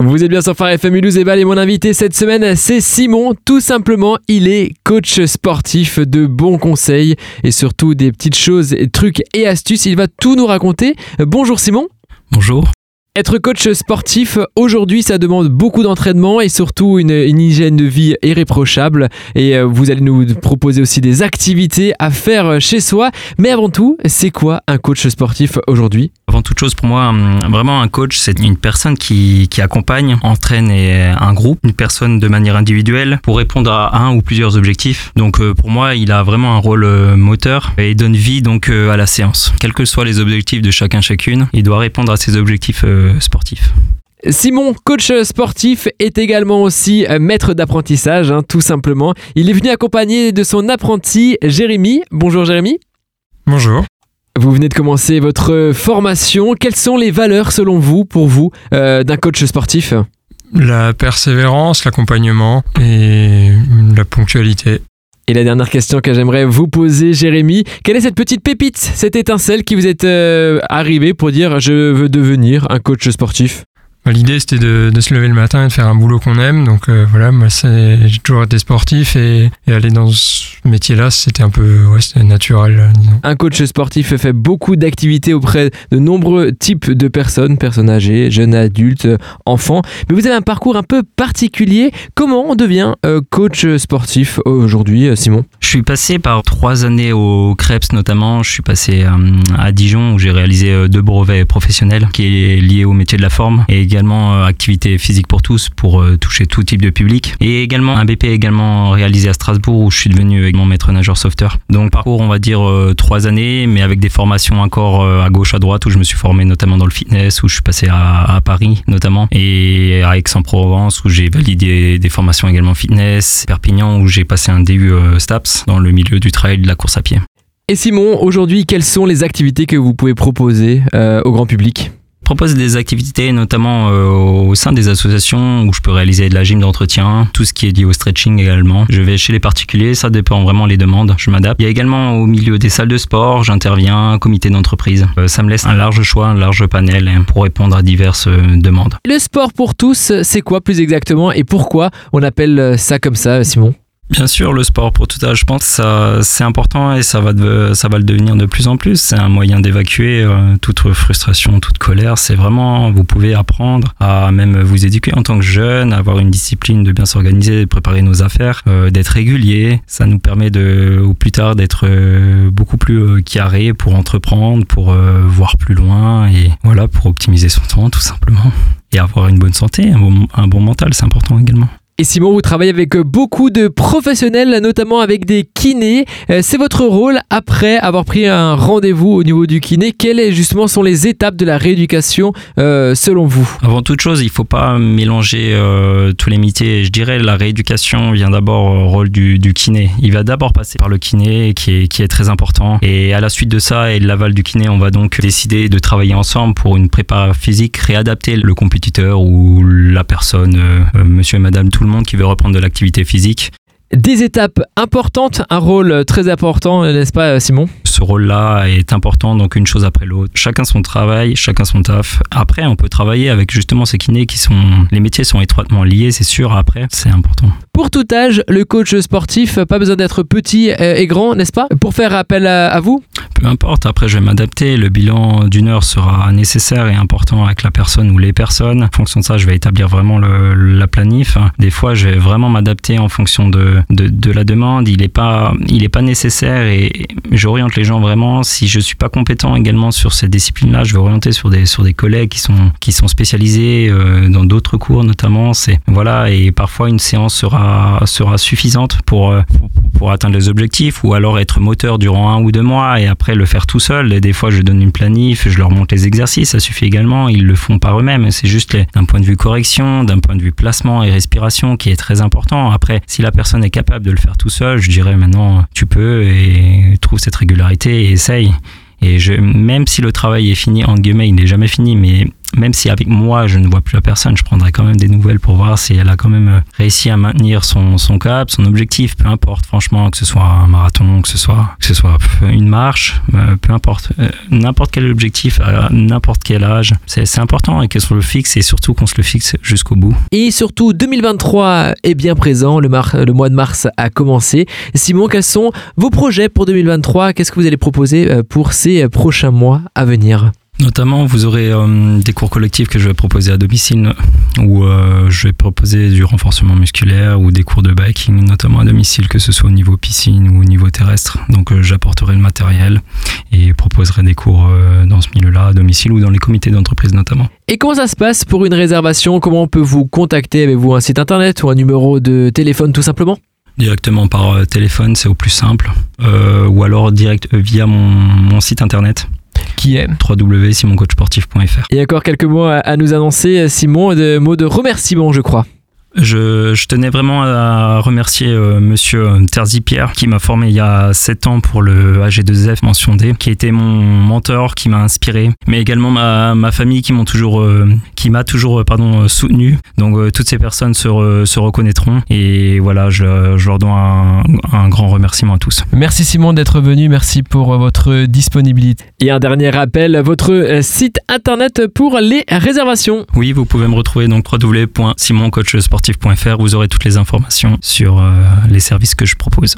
Vous êtes bien sur Phare FM et mon invité cette semaine c'est Simon. Tout simplement, il est coach sportif de bons conseils et surtout des petites choses, trucs et astuces. Il va tout nous raconter. Bonjour Simon. Bonjour. Être coach sportif, aujourd'hui, ça demande beaucoup d'entraînement et surtout une, hygiène de vie irréprochable. Et euh, vous allez nous proposer aussi des activités à faire chez soi. Mais avant tout, c'est quoi un coach sportif aujourd'hui? Avant toute chose, pour moi, hum, vraiment un coach, c'est une personne qui, accompagne, entraîne un groupe, une personne de manière individuelle pour répondre à un ou plusieurs objectifs. Donc euh, pour moi, il a vraiment un rôle euh, moteur et donne vie donc à la séance. Quels que soient les objectifs de chacun chacune, il doit répondre à ses objectifs sportif. Simon, coach sportif, est également aussi maître d'apprentissage, hein, tout simplement. Il est venu accompagné de son apprenti Jérémy. Bonjour Jérémy. Bonjour. Vous venez de commencer votre formation. Quelles sont les valeurs selon vous, pour vous, euh, d'un coach sportif? La persévérance, l'accompagnement et la ponctualité. Et la dernière question que j'aimerais vous poser, Jérémy, quelle est cette petite pépite, cette étincelle qui vous est euh, arrivée pour dire je veux devenir un coach sportif l'idée, c'était de, se lever le matin et de faire un boulot qu'on aime. Donc euh, voilà, moi, j'ai toujours été sportif et, aller dans ce métier-là, c'était un peu ouais, naturel. Un coach sportif fait beaucoup d'activités auprès de nombreux types de personnes, personnes âgées, jeunes adultes, enfants. Mais vous avez un parcours un peu particulier. Comment on devient euh, coach sportif aujourd'hui, euh, Simon? Je suis passé par trois années au Krebs notamment. Je suis passé à Dijon où j'ai réalisé deux brevets professionnels qui est lié au métier de la forme et également euh, activité physique pour tous pour euh, toucher tout type de public et également un BP également réalisé à Strasbourg où je suis devenu également maître nageur sauveteur. Donc parcours on va dire euh, trois années mais avec des formations encore à gauche à droite où je me suis formé notamment dans le fitness où je suis passé à, Paris notamment et à Aix-en-Provence où j'ai validé des formations également fitness, Perpignan où j'ai passé un DU STAPS dans le milieu du trail de la course à pied. Et Simon, aujourd'hui, quelles sont les activités que vous pouvez proposer au grand public? Propose des activités notamment euh, au sein des associations où je peux réaliser de la gym d'entretien, tout ce qui est lié au stretching également. Je vais chez les particuliers, ça dépend vraiment les demandes, je m'adapte. Il y a également au milieu des salles de sport, j'interviens, comité d'entreprise. Euh, ça me laisse un large choix, un large panel pour répondre à diverses euh, demandes. Le sport pour tous, c'est quoi plus exactement et pourquoi on appelle ça comme ça, Simon? Bien sûr, le sport pour tout âge, je pense que c'est important et ça va, ça va le devenir de plus en plus. C'est un moyen d'évacuer euh, toute frustration, toute colère. C'est vraiment, vous pouvez apprendre à même vous éduquer en tant que jeune, avoir une discipline, de bien s'organiser, de préparer nos affaires, euh, d'être régulier. Ça nous permet de, ou plus tard, d'être euh, beaucoup plus carré pour entreprendre, pour voir plus loin et voilà, pour optimiser son temps tout simplement. Et avoir une bonne santé, un bon mental, c'est important également. Et Simon, vous travaillez avec beaucoup de professionnels, notamment avec des kinés. Euh, c'est votre rôle après avoir pris un rendez-vous au niveau du kiné. Quelles justement sont les étapes de la rééducation euh, selon vous? Avant toute chose, il ne faut pas mélanger euh, tous les métiers. Je dirais la rééducation vient d'abord au rôle du, kiné. Il va d'abord passer par le kiné qui est, très important. Et à la suite de ça et de l'aval du kiné, on va donc décider de travailler ensemble pour une prépa physique, réadapter le compétiteur ou la personne, monsieur et madame, tout le monde qui veut reprendre de l'activité physique. Des étapes importantes, un rôle très important, n'est-ce pas Simon? Ce rôle-là est important, donc une chose après l'autre. Chacun son travail, chacun son taf. Après, on peut travailler avec justement ces kinés qui sont... Les métiers sont étroitement liés, c'est sûr, après, c'est important. Pour tout âge, le coach sportif, pas besoin d'être petit et grand, n'est-ce pas? Pour faire appel à vous? Peu importe, après je vais m'adapter, le bilan d'une heure sera nécessaire et important avec la personne ou les personnes. En fonction de ça, je vais établir vraiment le, la planif. Des fois, je vais vraiment m'adapter en fonction de, de, la demande. Il n'est pas, il est pas nécessaire et j'oriente les gens vraiment. Si je suis pas compétent également sur ces disciplines-là, je vais orienter sur des, sur des collègues qui sont, qui sont spécialisés euh, dans d'autres cours notamment. C'est, voilà, et parfois une séance sera, sera suffisante pour, euh, pour, pour atteindre les objectifs ou alors être moteur durant un ou deux mois et après le faire tout seul. Et des fois, je donne une planif, je leur montre les exercices, ça suffit également. Ils le font par eux-mêmes. C'est juste d'un point de vue correction, d'un point de vue placement et respiration qui est très important. Après, si la personne est capable de le faire tout seul, je dirais maintenant, tu peux et trouve cette régularité et essaye. Et je, même si le travail est fini, en guillemets, il n'est jamais fini, mais même si avec moi je ne vois plus la personne, je prendrai quand même des nouvelles pour voir si elle a quand même réussi à maintenir son, son cap, son objectif, peu importe, franchement, que ce soit un marathon, que ce soit, une marche, peu importe, n'importe quel objectif n'importe quel âge, c'est important et qu'on le fixe et surtout qu'on se le fixe jusqu'au bout. Et surtout, 2023 est bien présent, le, mois de mars a commencé. Simon, quels sont vos projets pour 2023 Qu'est-ce que vous allez proposer euh, pour ces prochains mois à venir? Notamment, vous aurez euh, des cours collectifs que je vais proposer à domicile, où euh, je vais proposer du renforcement musculaire ou des cours de biking, notamment à domicile, que ce soit au niveau piscine ou au niveau terrestre. Donc, euh, j'apporterai le matériel et proposerai des cours dans ce milieu-là, à domicile ou dans les comités d'entreprise notamment. Et comment ça se passe pour une réservation? Comment on peut vous contacter? Avez-vous un site internet ou un numéro de téléphone tout simplement? Directement par téléphone, c'est au plus simple, ou alors direct via mon, mon site internet qui est www.simoncoachsportif.fr. Et encore quelques mots à nous annoncer, Simon, de mots de remerciement, je crois. Je, je, tenais vraiment à remercier euh, monsieur Terzi Pierre qui m'a formé il y a 7 ans pour le AG2F mention D, qui était mon mentor, qui m'a inspiré, mais également ma, ma famille qui m'ont toujours, euh, qui m'a toujours, euh, pardon, soutenu. Donc toutes ces personnes se, se reconnaîtront et voilà, je, je leur dois un, un, grand remerciement à tous. Merci Simon d'être venu, merci pour votre disponibilité. Et un dernier rappel, votre site internet pour les réservations. Oui, vous pouvez me retrouver donc www.simoncoachsportif vous aurez toutes les informations sur euh, les services que je propose.